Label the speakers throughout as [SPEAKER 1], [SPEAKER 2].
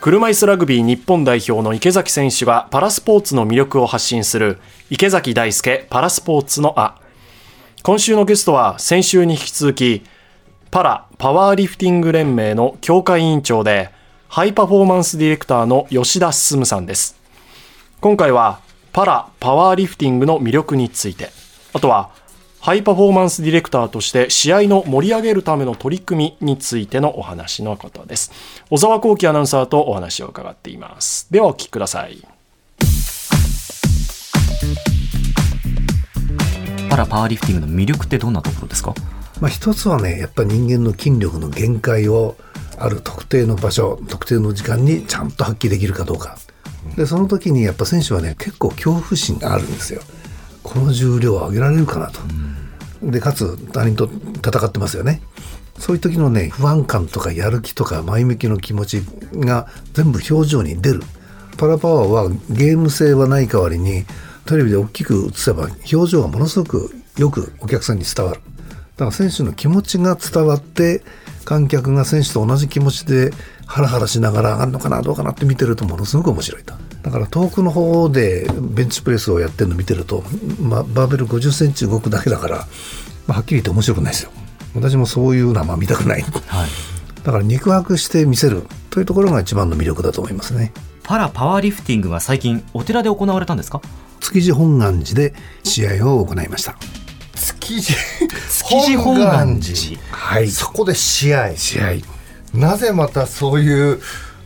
[SPEAKER 1] 車椅子ラグビー日本代表の池崎選手がパラスポーツの魅力を発信する池崎大輔パラスポーツのあ今週のゲストは先週に引き続きパラパワーリフティング連盟の協会委員長でハイパフォーマンスディレクターの吉田進さんです。今回はパラパワーリフティングの魅力について。あとはハイパフォーマンスディレクターとして試合の盛り上げるための取り組みについてのお話のことです。小沢光輝アナウンサーとお話を伺っています。ではお聞きください。
[SPEAKER 2] パラパワーリフティングの魅力ってどんなところですか？
[SPEAKER 3] まあ、一つはねやっぱり人間の筋力の限界をある特定の場所特定の時間にちゃんと発揮できるかどうか。でその時にやっぱ選手はね結構恐怖心があるんですよ。この重量を上げられるかなと、でかつ他人と戦ってますよね。そういう時のね不安感とかやる気とか前向きの気持ちが全部表情に出る。パラパワーはゲーム性はない代わりにテレビで大きく映せば表情がものすごくよくお客さんに伝わる。だから選手の気持ちが伝わって観客が選手と同じ気持ちでハラハラしながら上がるのかなどうかなって見てるとものすごく面白いと。だから遠くの方でベンチプレスをやってるの見てると、まあ、バーベル5 0センチ動くだけだから、まあ、はっきり言って面白くないですよ。私もそういうのはまあ見たくない、
[SPEAKER 2] はい、
[SPEAKER 3] だから肉薄して見せるというところが一番の魅力だと思いますね。
[SPEAKER 2] パラパワーリフティングが最近お寺で行われたんですか？
[SPEAKER 3] 築地本願寺で試合を行いました。
[SPEAKER 4] 築地？
[SPEAKER 2] 築地本願寺。
[SPEAKER 3] はい。
[SPEAKER 4] そこで試合。
[SPEAKER 3] 試合。
[SPEAKER 4] なぜまたそういう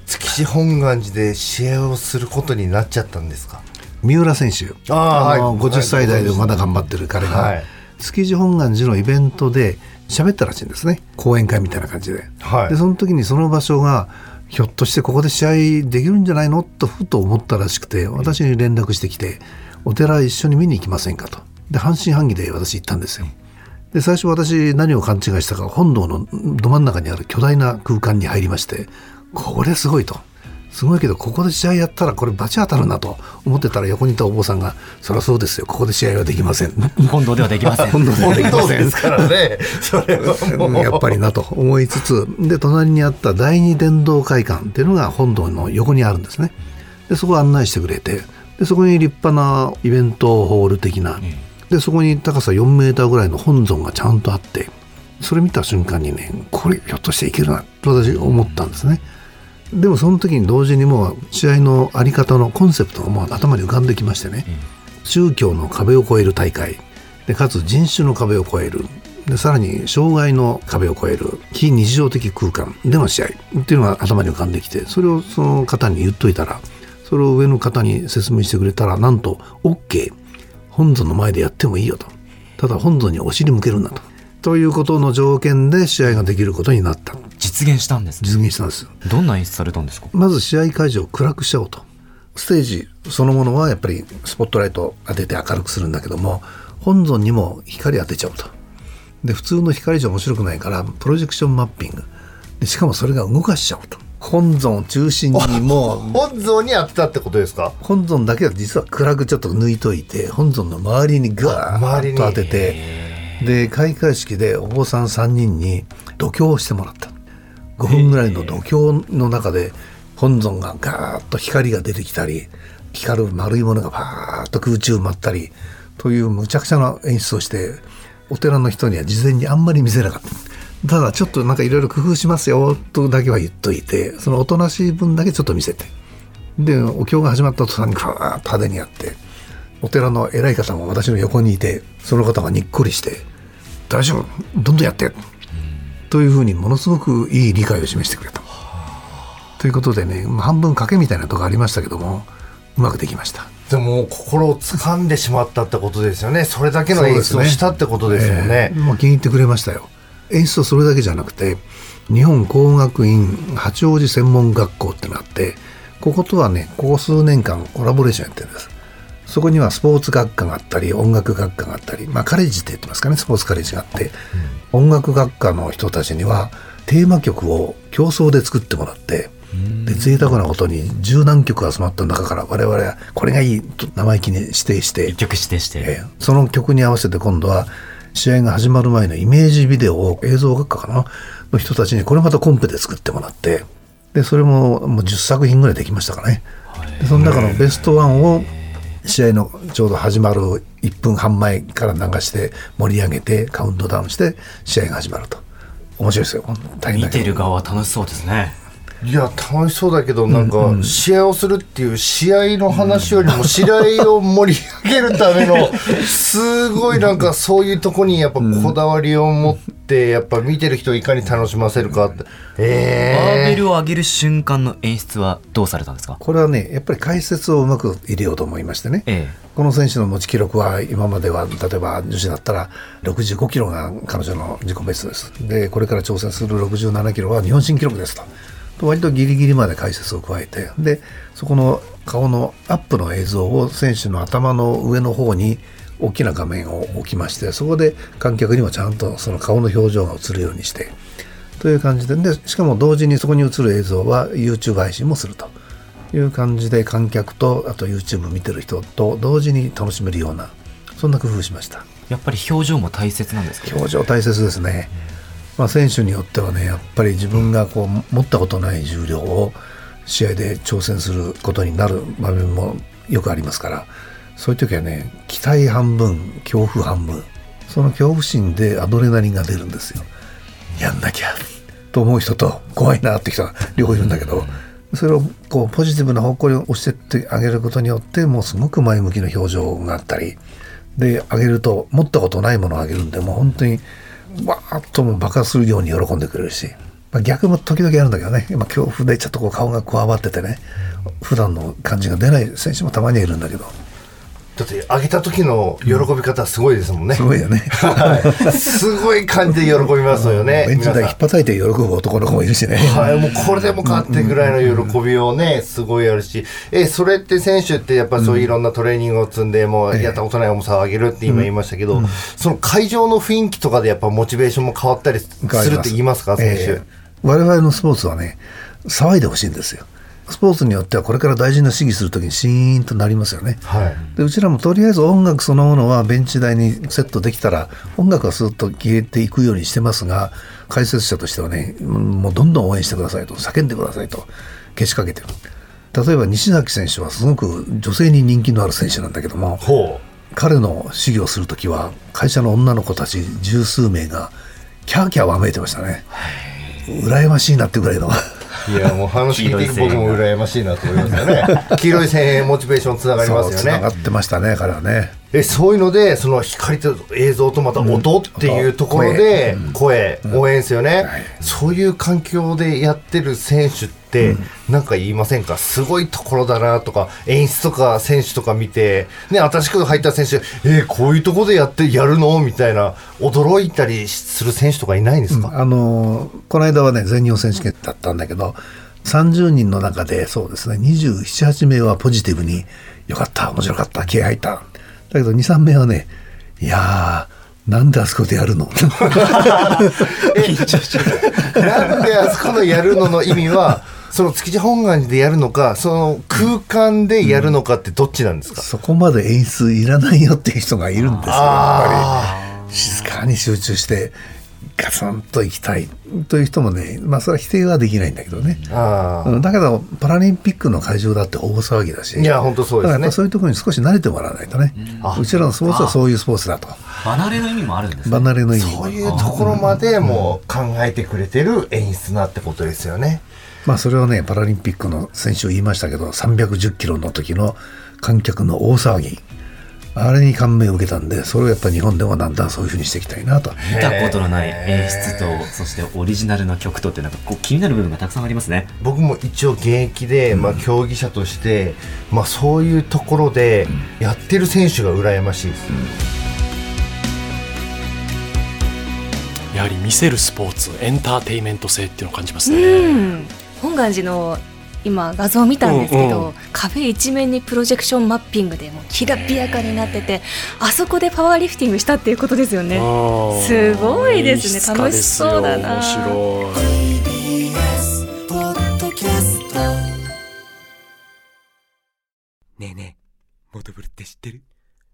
[SPEAKER 4] 築地本願寺で試合をすることになっちゃったんですか？
[SPEAKER 3] 三浦選手。
[SPEAKER 4] あはい。
[SPEAKER 3] 50歳代でまだ頑張ってる彼が、
[SPEAKER 4] はい。
[SPEAKER 3] 築地本願寺のイベントで喋ったらしいんですね。講演会みたいな感じで,、
[SPEAKER 4] はい。
[SPEAKER 3] でその時にその場所がひょっとしてここで試合できるんじゃないの？とふと思ったらしくて私に連絡してきて「お寺一緒に見に行きませんか?」と。で半信半疑で私行ったんですよ。で最初私何を勘違いしたか本堂のど真ん中にある巨大な空間に入りましてこれすごいと。すごいけどここで試合やったらこれ罰当たるなと思ってたら横にいたお坊さんが「そりゃそうですよ。ここで試合はできません」
[SPEAKER 2] 本堂ではできません。
[SPEAKER 3] 本堂ではできません
[SPEAKER 4] ですからね。それは
[SPEAKER 3] やっぱりなと思いつつで隣にあった第二伝道会館っていうのが本堂の横にあるんですね。でそこを案内してくれてでそこに立派なイベントホール的な、でそこに高さ4メーターぐらいの本尊がちゃんとあってそれ見た瞬間にねこれひょっとしていけるなと私思ったんですねでもその時に同時にもう試合のあり方のコンセプトがもう頭に浮かんできましてね、宗教の壁を越える大会。でかつ人種の壁を越えるでさらに障害の壁を越える。非日常的空間。での試合っていうのが頭に浮かんできてそれをその方に言っといたらそれを上の方に説明してくれたらなんと OK 本尊の前でやってもいいよと。ただ本尊にお尻向けるんだと。ということの条件で試合ができることになった
[SPEAKER 2] 実現したんですね。
[SPEAKER 3] 実現したんです
[SPEAKER 2] どんな演出されたんですか？
[SPEAKER 3] まず試合会場を暗くしちゃおうと。ステージそのものはやっぱりスポットライト当てて明るくするんだけども本尊にも光当てちゃおうと。で普通の光じゃ面白くないからプロジェクションマッピング。でしかもそれが動かしちゃおうと。本尊を中心にもう
[SPEAKER 4] 本尊に当てたってことですか？
[SPEAKER 3] 本尊だけは実は暗くちょっと抜いといて本尊の周りにガーッと当ててで開会式でお坊さん3人に度胸をしてもらった5分ぐらいの度胸の中で本尊がガーッと光が出てきたり光る丸いものがパーッと空中舞ったりというむちゃくちゃな演出をしてお寺の人には事前にあんまり見せなかった。ただちょっとなんかいろいろ工夫しますよとだけは言っといてそのおとなしい分だけちょっと見せて。でお経が始まった途端にガーッと派手にやってお寺の偉い方も私の横にいてその方がにっこりして「大丈夫どんどんやって」というふうにものすごくいい理解を示してくれた。ということでねまあ半分賭けみたいなとこありましたけどもうまくできました。
[SPEAKER 4] でも心を掴んでしまったってことですよねそれだけの演出をしたってことですもんね
[SPEAKER 3] ええもう気に入ってくれましたよ。演出はそれだけじゃなくて日本工学院八王子専門学校ってなってこことはねここ数年間コラボレーションやってるんですそこにはスポーツ学科があったり音楽学科があったり、まあ、カレッジって言ってますかねスポーツカレッジがあって、音楽学科の人たちにはテーマ曲を競争で作ってもらってで贅沢なことに十何曲集まった中から我々はこれがいいと生意気に指定して
[SPEAKER 2] 一曲指定して。
[SPEAKER 3] ええその曲に合わせて今度は試合が始まる前のイメージビデオを映像学科かなの人たちにこれまたコンペで作ってもらってでそれももう10作品ぐらいできましたかね。でその中のベストワンを試合のちょうど始まる1分半前から流して盛り上げてカウントダウンして試合が始まると。面白いですよ。大変な
[SPEAKER 2] 見てる側は楽しそうですね。
[SPEAKER 4] いや楽しそうだけどなんか試合をするっていう試合の話よりも試合を盛り上げるための すごいなんかそういうとこにやっぱこだわりを持ってやっぱ見てる人をいかに楽しませるかって。
[SPEAKER 2] バー
[SPEAKER 4] え
[SPEAKER 2] ベルを上げる瞬間の演出はどうされたんですか？
[SPEAKER 3] これはねやっぱり解説をうまく入れようと思いましてね、
[SPEAKER 2] え
[SPEAKER 3] この選手の持ち記録は今までは例えば女子だったら65キロが彼女の自己ベストです。でこれから挑戦する67キロは日本新記録ですとと割とギリギリまで解説を加えてでそこの顔のアップの映像を選手の頭の上の方に大きな画面を置きましてそこで観客にもちゃんとその顔の表情が映るようにしてという感じででしかも同時にそこに映る映像は YouTube 配信もするという感じで観客とあと YouTube 見てる人と同時に楽しめるようなそんな工夫しました。
[SPEAKER 2] やっぱり表情も大切なんですか？
[SPEAKER 3] 表情大切ですね、まあ、選手によってはねやっぱり自分がこう持ったことない重量を試合で挑戦することになる場面もよくありますからそういう時はね期待半分恐怖半分その恐怖心でアドレナリンが出るんですよ。やんなきゃと思う人と怖いなって人が両方いるんだけどそれをこうポジティブな方向に押してってあげることによってもうすごく前向きな表情があったりであげると持ったことないものをあげるんでもう本当にわーっとも爆発するように喜んでくれるし、まあ、逆も時々あるんだけどね。今恐怖でちょっとこう顔がこわばっててね普段の感じが出ない選手もたまにはいるんだけど。
[SPEAKER 4] だって上げた時の喜び方すごいですもんね。
[SPEAKER 3] すごいよね。
[SPEAKER 4] はい。すごい感じで喜びますよね。
[SPEAKER 3] ベンチ台引っ叩いて喜ぶ男の子もいるしね。
[SPEAKER 4] はい、もうこれでもかってぐらいの喜びをね、すごいあるし、え、それって選手ってやっぱりそういういろんなトレーニングを積んで、もうやったことない重さを上げるって今言いましたけど、その会場の雰囲気とかでやっぱモチベーションも変わったりするって言いますか、選手。
[SPEAKER 3] ええ我々のスポーツはね騒いでほしいんですよスポーツによってはこれから大事な試技するときにシーンとなりますよね
[SPEAKER 4] はい。
[SPEAKER 3] でうちらもとりあえず音楽そのものはベンチ台にセットできたら音楽はスーッと消えていくようにしてますが解説者としてはねうんもうどんどん応援してくださいと叫んでくださいとけしかけてる例えば西崎選手はすごく女性に人気のある選手なんだけども
[SPEAKER 4] ほ
[SPEAKER 3] 彼の試技をするときは会社の女の子たち十数名がキャーキャーわめいてましたね羨ましいなってぐらいの
[SPEAKER 4] う。いや、もう話聞いて僕も羨ましいなと思いますよね。黄色い線へモチベーションつながりますよね。
[SPEAKER 3] そう繋が。ってましたね彼はね。
[SPEAKER 4] えそういうのでその光と映像とまた音っていうところで声、応援ですよね、そういう環境でやってる選手って何か言いませんか？すごいところだなとか演出とか選手とか見て、ね、新しく入った選手えーこういうところでやってやるの？みたいな驚いたりする選手とかいないんですか、
[SPEAKER 3] あのこの間はね全日本選手権だったんだけど30人の中でそうですね278名はポジティブに「よかった面白かった気合入った」だけど23名はね「いやーなんであそこでやるの
[SPEAKER 4] なんであそこのやるのの意味はその築地本願寺でやるのかその空間でやるのかってどっちなんですか、
[SPEAKER 3] そこまで演出いらないよっていう人がいるんですよやっ
[SPEAKER 4] あ
[SPEAKER 3] ぱり。静かに集中してガツンと行きたいという人もねまあそれは否定はできないんだけどね。うんだけどパラリンピックの会場だって大騒ぎだし。
[SPEAKER 4] いや本当そうですね。
[SPEAKER 3] そういうところに少し慣れてもらわないとね、うちらのスポーツはそういうスポーツだと。
[SPEAKER 2] 離れの意味もあるんですね。
[SPEAKER 3] 離れの意味
[SPEAKER 4] そういうところまでもう考えてくれてる演出なってことですよね。
[SPEAKER 3] まあそれはねパラリンピックの選手を言いましたけど310キロの時の観客の大騒ぎあれに感銘を受けたんでそれをやっぱり日本でもだんだんそういうふうにしていきたいなと。
[SPEAKER 2] 見たことのない演出と、そしてオリジナルの曲とってなんかこう気になる部分がたくさんありますね。
[SPEAKER 4] 僕も一応現役で、まあ、競技者として、まあ、そういうところでやってる選手が羨ましいです。
[SPEAKER 1] いやはり見せるスポーツエンターテインメント性っていうのを感じますね、
[SPEAKER 5] うん。本願寺の今画像を見たんですけど、
[SPEAKER 1] うんうん。
[SPEAKER 5] 壁一面にプロジェクションマッピングでもうきらびやかになっててあそこでパワーリフティングしたっていうことですよね。すごいですね。楽しそうだな。
[SPEAKER 6] ねえねえモトブルって知ってる？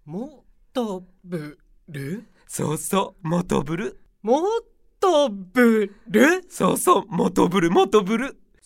[SPEAKER 7] もとぶる
[SPEAKER 6] そうそうモトブル。
[SPEAKER 7] もとぶる
[SPEAKER 6] そうそうモトブル。モトブル